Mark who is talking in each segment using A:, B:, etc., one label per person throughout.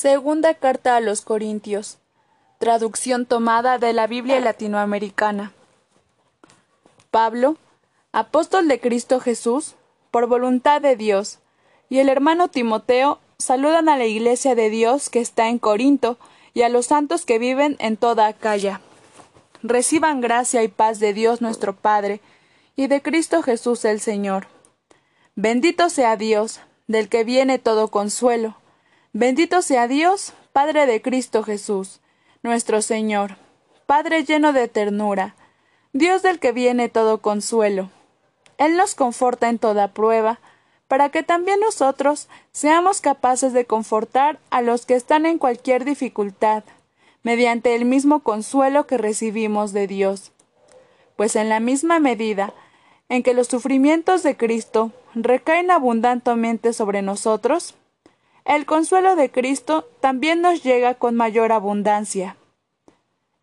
A: Segunda carta a los Corintios. Traducción tomada de la Biblia latinoamericana. Pablo, apóstol de Cristo Jesús, por voluntad de Dios, y el hermano Timoteo saludan a la iglesia de Dios que está en Corinto y a los santos que viven en toda Acaya. Reciban gracia y paz de Dios nuestro Padre y de Cristo Jesús el Señor. Bendito sea Dios, del que viene todo consuelo. Bendito sea Dios, Padre de Cristo Jesús, nuestro Señor, Padre lleno de ternura, Dios del que viene todo consuelo. Él nos conforta en toda prueba, para que también nosotros seamos capaces de confortar a los que están en cualquier dificultad, mediante el mismo consuelo que recibimos de Dios. Pues en la misma medida en que los sufrimientos de Cristo recaen abundantemente sobre nosotros, el consuelo de Cristo también nos llega con mayor abundancia.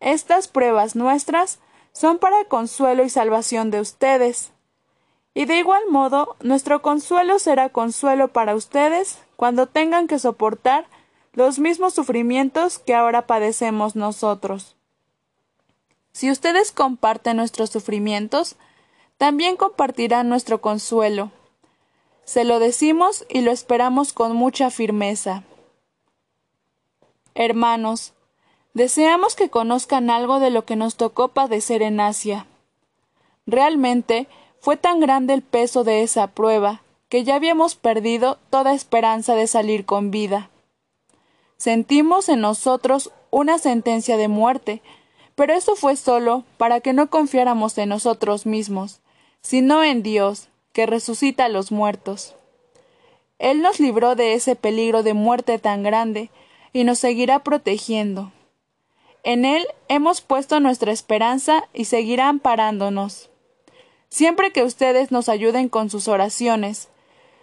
A: Estas pruebas nuestras son para consuelo y salvación de ustedes. Y de igual modo, nuestro consuelo será consuelo para ustedes cuando tengan que soportar los mismos sufrimientos que ahora padecemos nosotros. Si ustedes comparten nuestros sufrimientos, también compartirán nuestro consuelo. Se lo decimos y lo esperamos con mucha firmeza. Hermanos, deseamos que conozcan algo de lo que nos tocó padecer en Asia. Realmente fue tan grande el peso de esa prueba que ya habíamos perdido toda esperanza de salir con vida. Sentimos en nosotros una sentencia de muerte, pero eso fue solo para que no confiáramos en nosotros mismos, sino en Dios, que resucita a los muertos. Él nos libró de ese peligro de muerte tan grande y nos seguirá protegiendo. En Él hemos puesto nuestra esperanza y seguirá amparándonos. Siempre que ustedes nos ayuden con sus oraciones,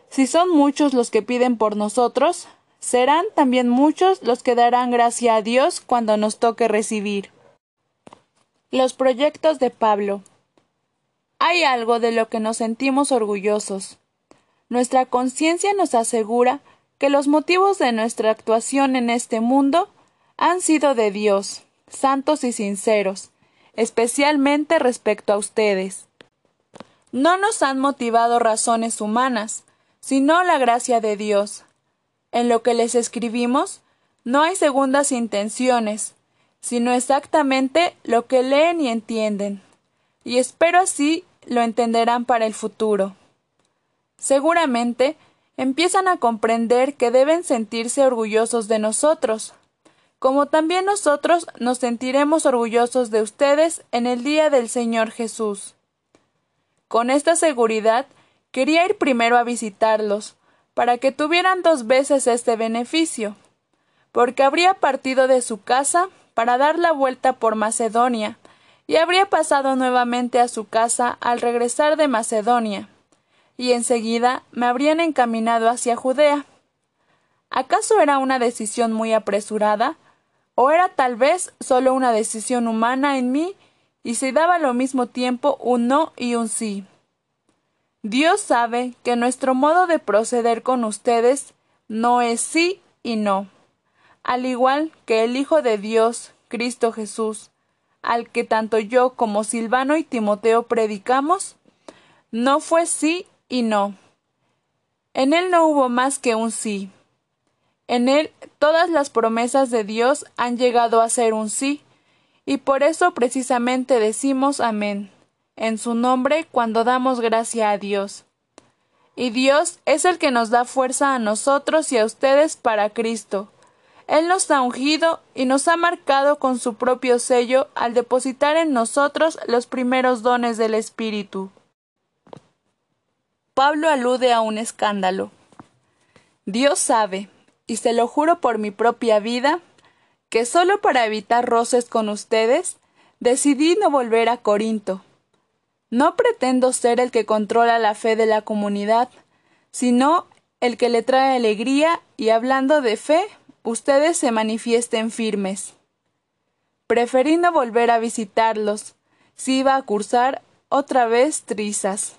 A: si son muchos los que piden por nosotros, serán también muchos los que darán gracia a Dios cuando nos toque recibir. Los proyectos de Pablo. Hay algo de lo que nos sentimos orgullosos. Nuestra conciencia nos asegura que los motivos de nuestra actuación en este mundo han sido de Dios, santos y sinceros, especialmente respecto a ustedes. No nos han motivado razones humanas, sino la gracia de Dios. En lo que les escribimos, no hay segundas intenciones, sino exactamente lo que leen y entienden. Y espero así lo entenderán para el futuro. Seguramente empiezan a comprender que deben sentirse orgullosos de nosotros, como también nosotros nos sentiremos orgullosos de ustedes en el día del Señor Jesús. Con esta seguridad quería ir primero a visitarlos, para que tuvieran dos veces este beneficio, porque habría partido de su casa para dar la vuelta por Macedonia, y habría pasado nuevamente a su casa al regresar de Macedonia, y enseguida me habrían encaminado hacia Judea. ¿Acaso era una decisión muy apresurada? ¿O era tal vez solo una decisión humana en mí y se daba al mismo tiempo un no y un sí? Dios sabe que nuestro modo de proceder con ustedes no es sí y no, al igual que el Hijo de Dios, Cristo Jesús, al que tanto yo como Silvano y Timoteo predicamos, no fue sí y no. En él no hubo más que un sí. En él todas las promesas de Dios han llegado a ser un sí, y por eso precisamente decimos amén, en su nombre cuando damos gracia a Dios. Y Dios es el que nos da fuerza a nosotros y a ustedes para Cristo, él nos ha ungido y nos ha marcado con su propio sello al depositar en nosotros los primeros dones del Espíritu. Pablo alude a un escándalo. Dios sabe, y se lo juro por mi propia vida, que solo para evitar roces con ustedes, decidí no volver a Corinto. No pretendo ser el que controla la fe de la comunidad, sino el que le trae alegría y hablando de fe, ustedes se manifiesten firmes. Preferí no volver a visitarlos, si iba a cursar otra vez trizas.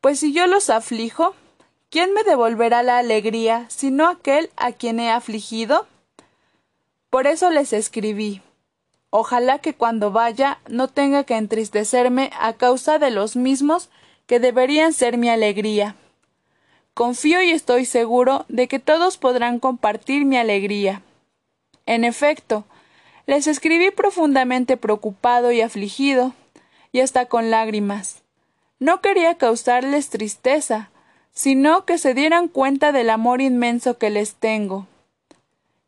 A: Pues si yo los aflijo, ¿quién me devolverá la alegría sino aquel a quien he afligido? Por eso les escribí. Ojalá que cuando vaya no tenga que entristecerme a causa de los mismos que deberían ser mi alegría. Confío y estoy seguro de que todos podrán compartir mi alegría. En efecto, les escribí profundamente preocupado y afligido, y hasta con lágrimas. No quería causarles tristeza, sino que se dieran cuenta del amor inmenso que les tengo.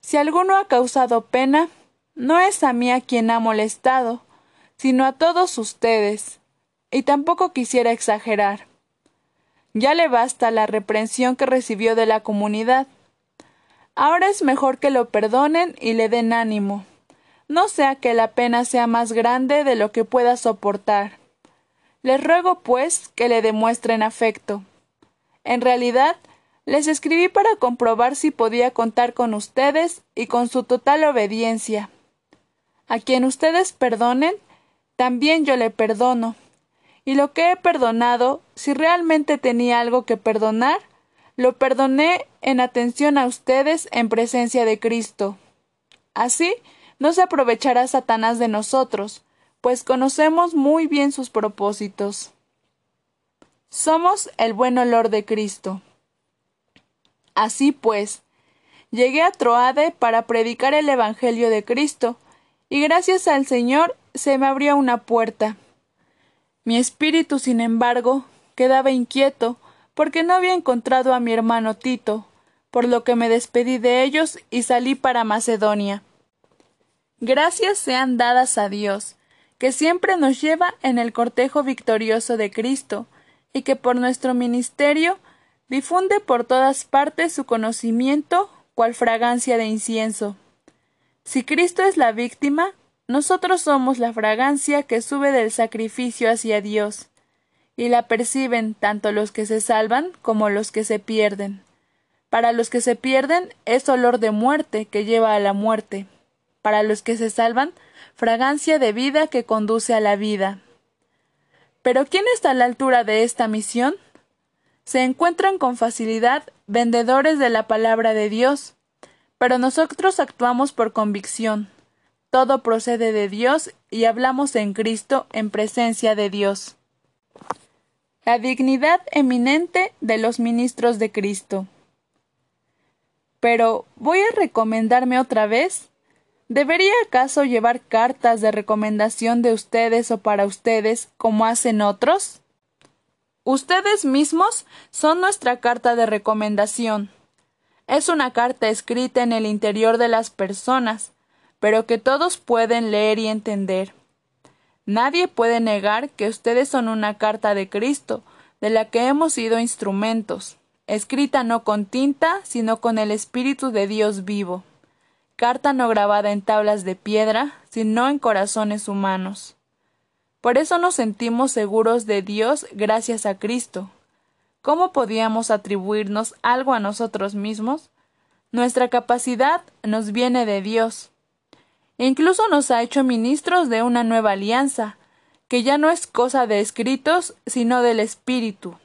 A: Si alguno ha causado pena, no es a mí a quien ha molestado, sino a todos ustedes, y tampoco quisiera exagerar. Ya le basta la reprensión que recibió de la comunidad. Ahora es mejor que lo perdonen y le den ánimo, no sea que la pena sea más grande de lo que pueda soportar. Les ruego, pues, que le demuestren afecto. En realidad, les escribí para comprobar si podía contar con ustedes y con su total obediencia. A quien ustedes perdonen, también yo le perdono. Y lo que he perdonado, si realmente tenía algo que perdonar, lo perdoné en atención a ustedes en presencia de Cristo. Así no se aprovechará Satanás de nosotros, pues conocemos muy bien sus propósitos. Somos el buen olor de Cristo. Así pues, llegué a Troade para predicar el Evangelio de Cristo, y gracias al Señor se me abrió una puerta. Mi espíritu, sin embargo, quedaba inquieto porque no había encontrado a mi hermano Tito, por lo que me despedí de ellos y salí para Macedonia. Gracias sean dadas a Dios, que siempre nos lleva en el cortejo victorioso de Cristo, y que por nuestro ministerio difunde por todas partes su conocimiento cual fragancia de incienso. Si Cristo es la víctima, nosotros somos la fragancia que sube del sacrificio hacia Dios, y la perciben tanto los que se salvan como los que se pierden. Para los que se pierden es olor de muerte que lleva a la muerte. Para los que se salvan, fragancia de vida que conduce a la vida. Pero ¿quién está a la altura de esta misión? Se encuentran con facilidad vendedores de la palabra de Dios, pero nosotros actuamos por convicción. Todo procede de Dios y hablamos en Cristo en presencia de Dios. La dignidad eminente de los ministros de Cristo. Pero, ¿voy a recomendarme otra vez? ¿Debería acaso llevar cartas de recomendación de ustedes o para ustedes como hacen otros? Ustedes mismos son nuestra carta de recomendación. Es una carta escrita en el interior de las personas, pero que todos pueden leer y entender. Nadie puede negar que ustedes son una carta de Cristo, de la que hemos sido instrumentos, escrita no con tinta, sino con el Espíritu de Dios vivo, carta no grabada en tablas de piedra, sino en corazones humanos. Por eso nos sentimos seguros de Dios gracias a Cristo, ¿Cómo podíamos atribuirnos algo a nosotros mismos? Nuestra capacidad nos viene de Dios. E incluso nos ha hecho ministros de una nueva alianza, que ya no es cosa de escritos, sino del Espíritu.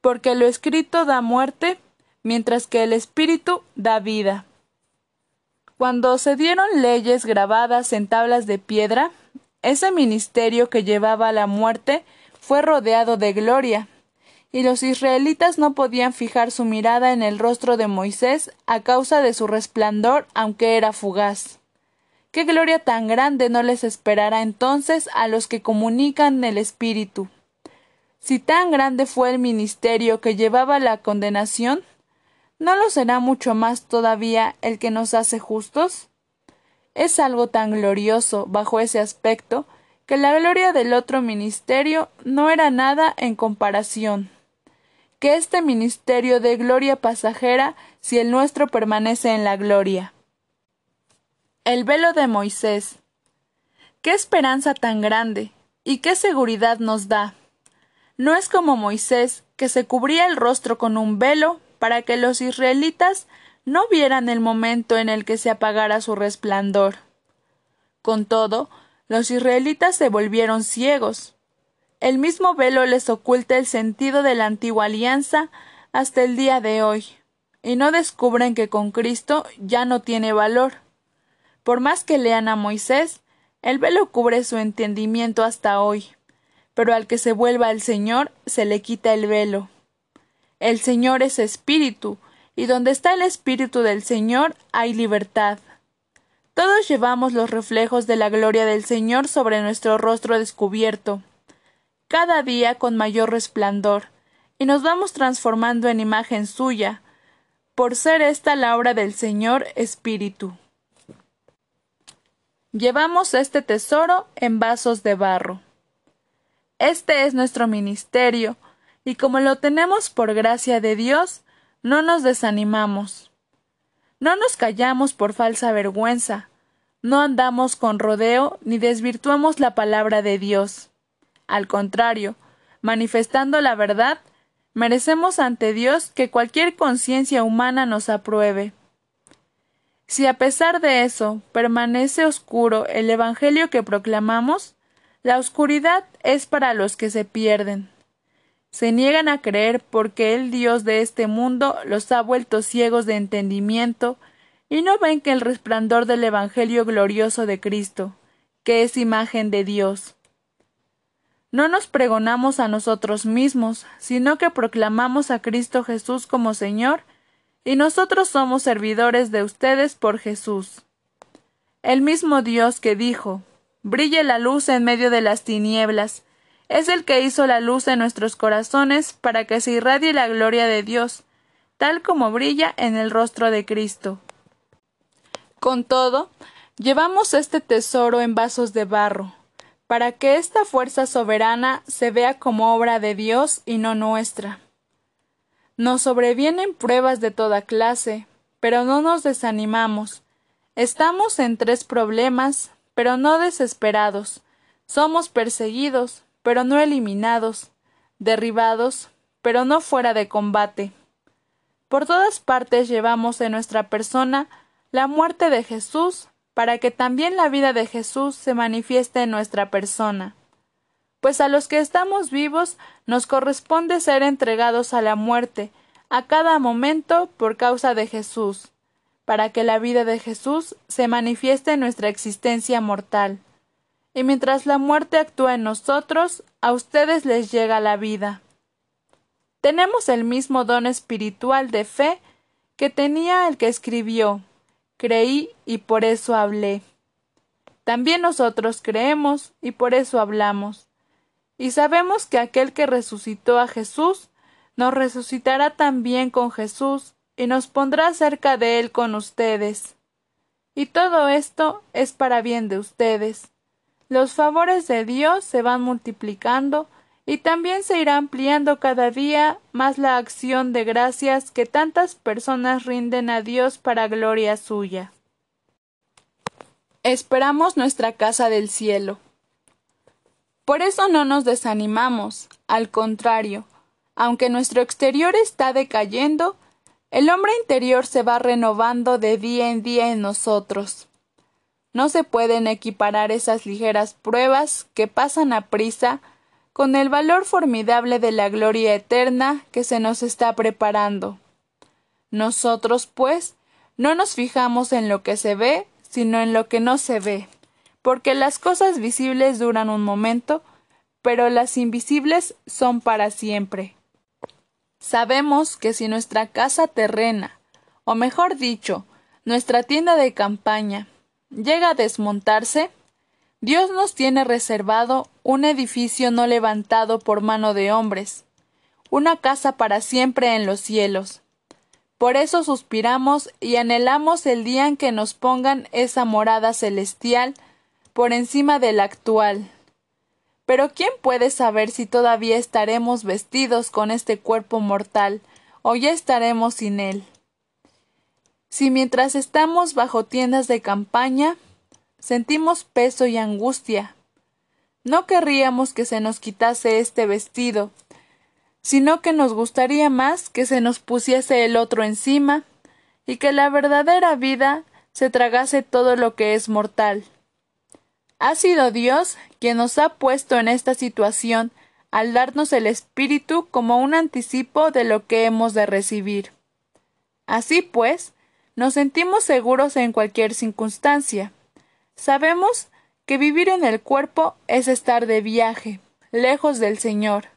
A: Porque lo escrito da muerte, mientras que el Espíritu da vida. Cuando se dieron leyes grabadas en tablas de piedra, ese ministerio que llevaba a la muerte fue rodeado de gloria, y los israelitas no podían fijar su mirada en el rostro de Moisés a causa de su resplandor, aunque era fugaz. Qué gloria tan grande no les esperará entonces a los que comunican el Espíritu. Si tan grande fue el ministerio que llevaba la condenación, ¿no lo será mucho más todavía el que nos hace justos? Es algo tan glorioso bajo ese aspecto que la gloria del otro ministerio no era nada en comparación que este ministerio de gloria pasajera si el nuestro permanece en la gloria. El velo de Moisés. Qué esperanza tan grande y qué seguridad nos da. No es como Moisés, que se cubría el rostro con un velo para que los israelitas no vieran el momento en el que se apagara su resplandor. Con todo, los israelitas se volvieron ciegos, el mismo velo les oculta el sentido de la antigua alianza hasta el día de hoy, y no descubren que con Cristo ya no tiene valor. Por más que lean a Moisés, el velo cubre su entendimiento hasta hoy. Pero al que se vuelva al Señor, se le quita el velo. El Señor es espíritu, y donde está el espíritu del Señor hay libertad. Todos llevamos los reflejos de la gloria del Señor sobre nuestro rostro descubierto, cada día con mayor resplandor, y nos vamos transformando en imagen suya, por ser esta la obra del Señor Espíritu. Llevamos este tesoro en vasos de barro. Este es nuestro ministerio, y como lo tenemos por gracia de Dios, no nos desanimamos. No nos callamos por falsa vergüenza, no andamos con rodeo ni desvirtuamos la palabra de Dios. Al contrario, manifestando la verdad, merecemos ante Dios que cualquier conciencia humana nos apruebe. Si a pesar de eso permanece oscuro el Evangelio que proclamamos, la oscuridad es para los que se pierden. Se niegan a creer porque el Dios de este mundo los ha vuelto ciegos de entendimiento y no ven que el resplandor del Evangelio glorioso de Cristo, que es imagen de Dios. No nos pregonamos a nosotros mismos, sino que proclamamos a Cristo Jesús como Señor, y nosotros somos servidores de ustedes por Jesús. El mismo Dios que dijo, Brille la luz en medio de las tinieblas, es el que hizo la luz en nuestros corazones para que se irradie la gloria de Dios, tal como brilla en el rostro de Cristo. Con todo, llevamos este tesoro en vasos de barro, para que esta fuerza soberana se vea como obra de Dios y no nuestra. Nos sobrevienen pruebas de toda clase, pero no nos desanimamos. Estamos en tres problemas, pero no desesperados. Somos perseguidos, pero no eliminados, derribados, pero no fuera de combate. Por todas partes llevamos en nuestra persona la muerte de Jesús, para que también la vida de Jesús se manifieste en nuestra persona. Pues a los que estamos vivos nos corresponde ser entregados a la muerte, a cada momento por causa de Jesús, para que la vida de Jesús se manifieste en nuestra existencia mortal y mientras la muerte actúa en nosotros, a ustedes les llega la vida. Tenemos el mismo don espiritual de fe que tenía el que escribió. Creí y por eso hablé. También nosotros creemos y por eso hablamos. Y sabemos que aquel que resucitó a Jesús nos resucitará también con Jesús y nos pondrá cerca de él con ustedes. Y todo esto es para bien de ustedes los favores de Dios se van multiplicando y también se irá ampliando cada día más la acción de gracias que tantas personas rinden a Dios para gloria suya. Esperamos nuestra casa del cielo. Por eso no nos desanimamos, al contrario, aunque nuestro exterior está decayendo, el hombre interior se va renovando de día en día en nosotros. No se pueden equiparar esas ligeras pruebas que pasan a prisa con el valor formidable de la gloria eterna que se nos está preparando. Nosotros, pues, no nos fijamos en lo que se ve, sino en lo que no se ve, porque las cosas visibles duran un momento, pero las invisibles son para siempre. Sabemos que si nuestra casa terrena, o mejor dicho, nuestra tienda de campaña, llega a desmontarse, Dios nos tiene reservado un edificio no levantado por mano de hombres, una casa para siempre en los cielos. Por eso suspiramos y anhelamos el día en que nos pongan esa morada celestial por encima de la actual. Pero ¿quién puede saber si todavía estaremos vestidos con este cuerpo mortal o ya estaremos sin él? Si mientras estamos bajo tiendas de campaña sentimos peso y angustia, no querríamos que se nos quitase este vestido, sino que nos gustaría más que se nos pusiese el otro encima y que la verdadera vida se tragase todo lo que es mortal. Ha sido Dios quien nos ha puesto en esta situación al darnos el Espíritu como un anticipo de lo que hemos de recibir. Así pues, nos sentimos seguros en cualquier circunstancia. Sabemos que vivir en el cuerpo es estar de viaje, lejos del Señor.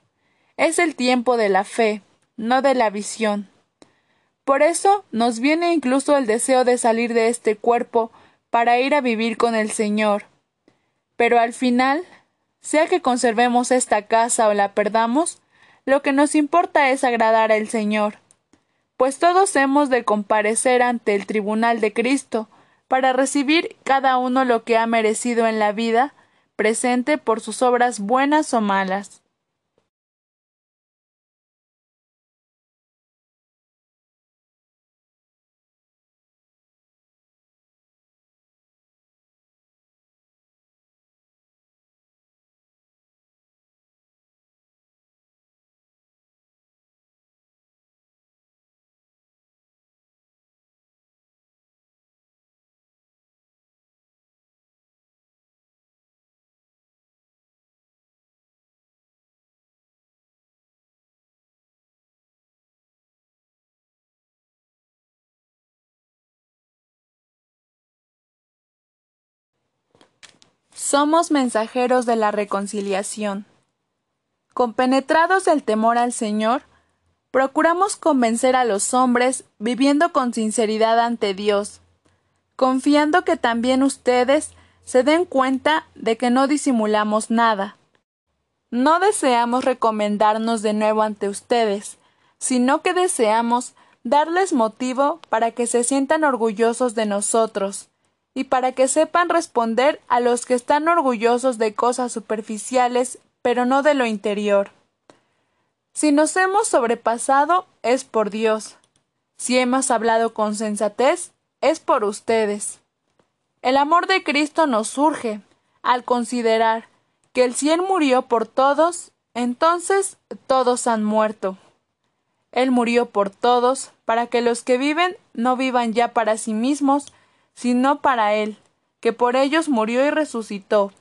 A: Es el tiempo de la fe, no de la visión. Por eso nos viene incluso el deseo de salir de este cuerpo para ir a vivir con el Señor. Pero al final, sea que conservemos esta casa o la perdamos, lo que nos importa es agradar al Señor, pues todos hemos de comparecer ante el tribunal de Cristo, para recibir cada uno lo que ha merecido en la vida presente por sus obras buenas o malas. Somos mensajeros de la reconciliación. Compenetrados del temor al Señor, procuramos convencer a los hombres viviendo con sinceridad ante Dios, confiando que también ustedes se den cuenta de que no disimulamos nada. No deseamos recomendarnos de nuevo ante ustedes, sino que deseamos darles motivo para que se sientan orgullosos de nosotros, y para que sepan responder a los que están orgullosos de cosas superficiales, pero no de lo interior. Si nos hemos sobrepasado, es por Dios. Si hemos hablado con sensatez, es por ustedes. El amor de Cristo nos surge al considerar que el cien murió por todos, entonces todos han muerto. Él murió por todos, para que los que viven no vivan ya para sí mismos, sino para Él, que por ellos murió y resucitó.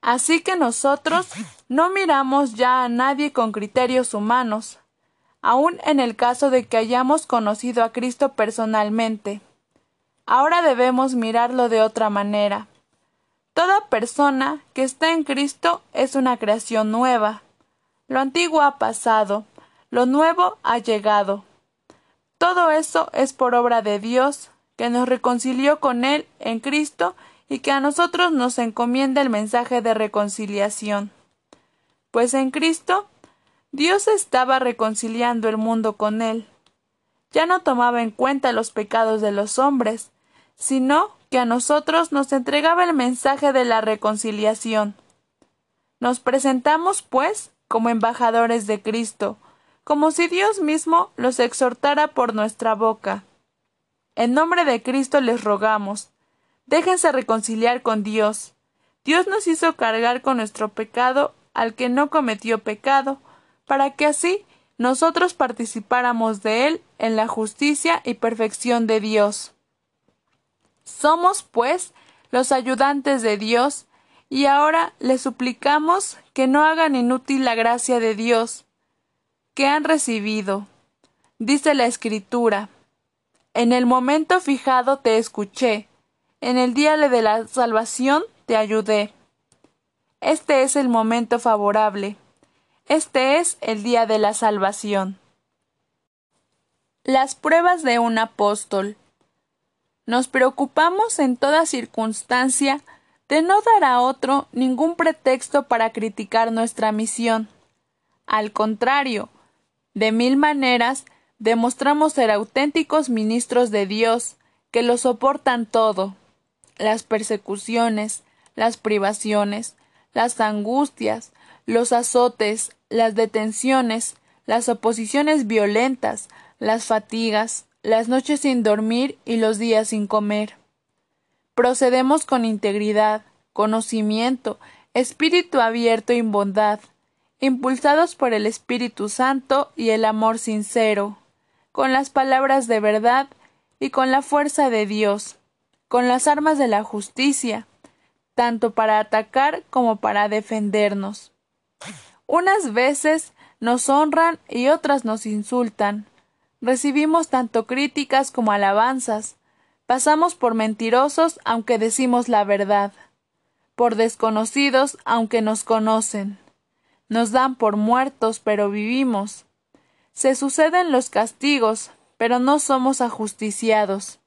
A: Así que nosotros no miramos ya a nadie con criterios humanos, aun en el caso de que hayamos conocido a Cristo personalmente. Ahora debemos mirarlo de otra manera. Toda persona que está en Cristo es una creación nueva. Lo antiguo ha pasado, lo nuevo ha llegado. Todo eso es por obra de Dios, que nos reconcilió con Él en Cristo y que a nosotros nos encomienda el mensaje de reconciliación. Pues en Cristo Dios estaba reconciliando el mundo con Él. Ya no tomaba en cuenta los pecados de los hombres, sino que a nosotros nos entregaba el mensaje de la reconciliación. Nos presentamos, pues, como embajadores de Cristo, como si Dios mismo los exhortara por nuestra boca. En nombre de Cristo les rogamos, déjense reconciliar con Dios. Dios nos hizo cargar con nuestro pecado al que no cometió pecado, para que así nosotros participáramos de él en la justicia y perfección de Dios. Somos, pues, los ayudantes de Dios, y ahora les suplicamos que no hagan inútil la gracia de Dios que han recibido. Dice la Escritura en el momento fijado te escuché, en el día de la salvación te ayudé. Este es el momento favorable. Este es el día de la salvación. Las pruebas de un apóstol. Nos preocupamos en toda circunstancia de no dar a otro ningún pretexto para criticar nuestra misión. Al contrario, de mil maneras demostramos ser auténticos ministros de Dios, que lo soportan todo, las persecuciones, las privaciones, las angustias, los azotes, las detenciones, las oposiciones violentas, las fatigas, las noches sin dormir y los días sin comer. Procedemos con integridad, conocimiento, espíritu abierto y bondad, impulsados por el Espíritu Santo y el amor sincero con las palabras de verdad y con la fuerza de Dios, con las armas de la justicia, tanto para atacar como para defendernos. Unas veces nos honran y otras nos insultan, Recibimos tanto críticas como alabanzas. Pasamos por mentirosos aunque decimos la verdad, por desconocidos aunque nos conocen. Nos dan por muertos pero vivimos. Se suceden los castigos, pero no somos ajusticiados.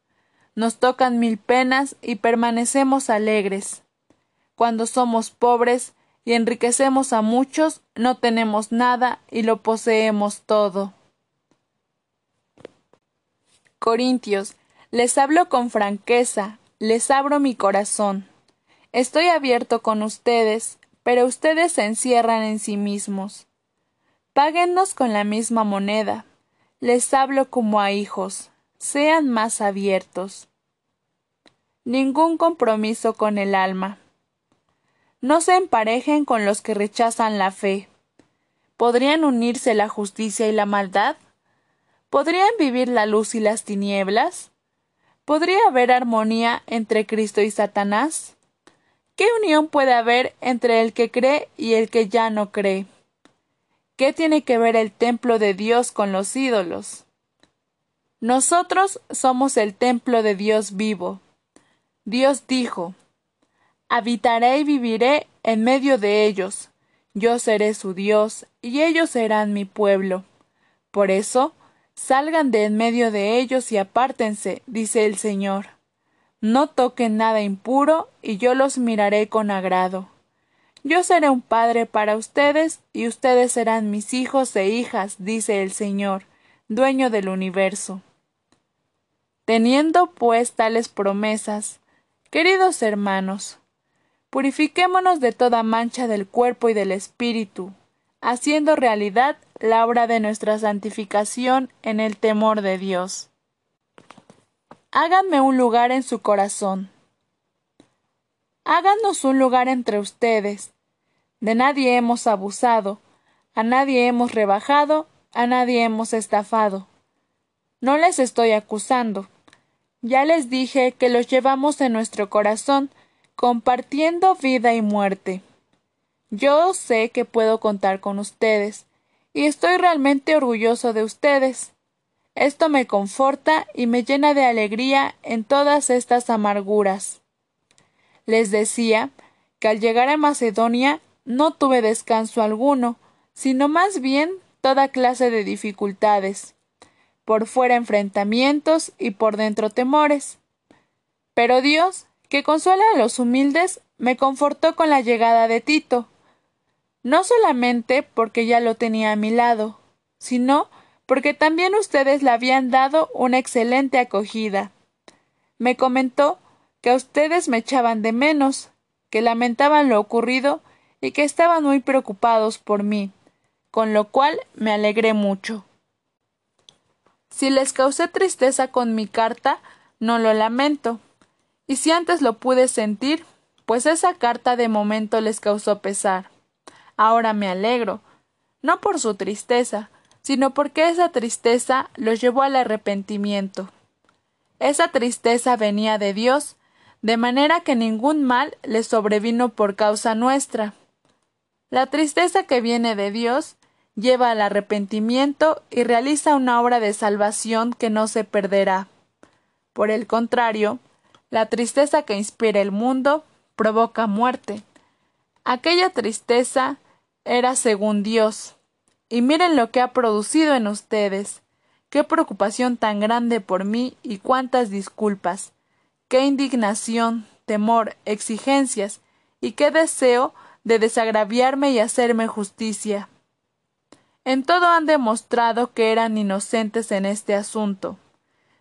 A: Nos tocan mil penas y permanecemos alegres. Cuando somos pobres y enriquecemos a muchos, no tenemos nada y lo poseemos todo. Corintios, les hablo con franqueza, les abro mi corazón. Estoy abierto con ustedes, pero ustedes se encierran en sí mismos. Páguennos con la misma moneda. Les hablo como a hijos. Sean más abiertos. Ningún compromiso con el alma. No se emparejen con los que rechazan la fe. ¿Podrían unirse la justicia y la maldad? ¿Podrían vivir la luz y las tinieblas? ¿Podría haber armonía entre Cristo y Satanás? ¿Qué unión puede haber entre el que cree y el que ya no cree? ¿Qué tiene que ver el templo de Dios con los ídolos? Nosotros somos el templo de Dios vivo. Dios dijo, Habitaré y viviré en medio de ellos. Yo seré su Dios, y ellos serán mi pueblo. Por eso, salgan de en medio de ellos y apártense, dice el Señor. No toquen nada impuro, y yo los miraré con agrado. Yo seré un padre para ustedes y ustedes serán mis hijos e hijas, dice el Señor, dueño del universo. Teniendo pues tales promesas, queridos hermanos, purifiquémonos de toda mancha del cuerpo y del espíritu, haciendo realidad la obra de nuestra santificación en el temor de Dios. Háganme un lugar en su corazón. Háganos un lugar entre ustedes, de nadie hemos abusado, a nadie hemos rebajado, a nadie hemos estafado. No les estoy acusando. Ya les dije que los llevamos en nuestro corazón, compartiendo vida y muerte. Yo sé que puedo contar con ustedes, y estoy realmente orgulloso de ustedes. Esto me conforta y me llena de alegría en todas estas amarguras. Les decía que al llegar a Macedonia no tuve descanso alguno, sino más bien toda clase de dificultades, por fuera enfrentamientos y por dentro temores. Pero Dios, que consuela a los humildes, me confortó con la llegada de Tito, no solamente porque ya lo tenía a mi lado, sino porque también ustedes le habían dado una excelente acogida. Me comentó que a ustedes me echaban de menos, que lamentaban lo ocurrido y que estaban muy preocupados por mí, con lo cual me alegré mucho. Si les causé tristeza con mi carta, no lo lamento. Y si antes lo pude sentir, pues esa carta de momento les causó pesar. Ahora me alegro, no por su tristeza, sino porque esa tristeza los llevó al arrepentimiento. Esa tristeza venía de Dios, de manera que ningún mal les sobrevino por causa nuestra. La tristeza que viene de Dios lleva al arrepentimiento y realiza una obra de salvación que no se perderá. Por el contrario, la tristeza que inspira el mundo provoca muerte. Aquella tristeza era según Dios. Y miren lo que ha producido en ustedes. Qué preocupación tan grande por mí y cuántas disculpas. Qué indignación, temor, exigencias y qué deseo de desagraviarme y hacerme justicia. En todo han demostrado que eran inocentes en este asunto.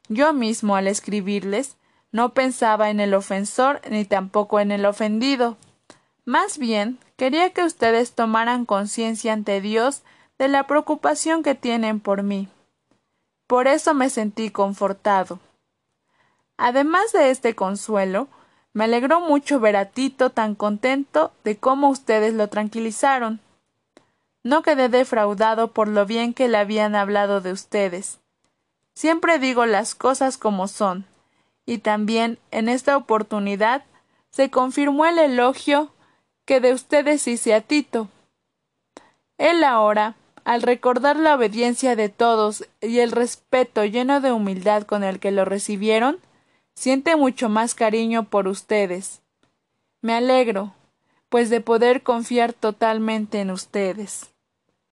A: Yo mismo, al escribirles, no pensaba en el ofensor ni tampoco en el ofendido. Más bien, quería que ustedes tomaran conciencia ante Dios de la preocupación que tienen por mí. Por eso me sentí confortado. Además de este consuelo, me alegró mucho ver a Tito tan contento de cómo ustedes lo tranquilizaron. No quedé defraudado por lo bien que le habían hablado de ustedes. Siempre digo las cosas como son, y también en esta oportunidad se confirmó el elogio que de ustedes hice a Tito. Él ahora, al recordar la obediencia de todos y el respeto lleno de humildad con el que lo recibieron, siente mucho más cariño por ustedes. Me alegro, pues de poder confiar totalmente en ustedes.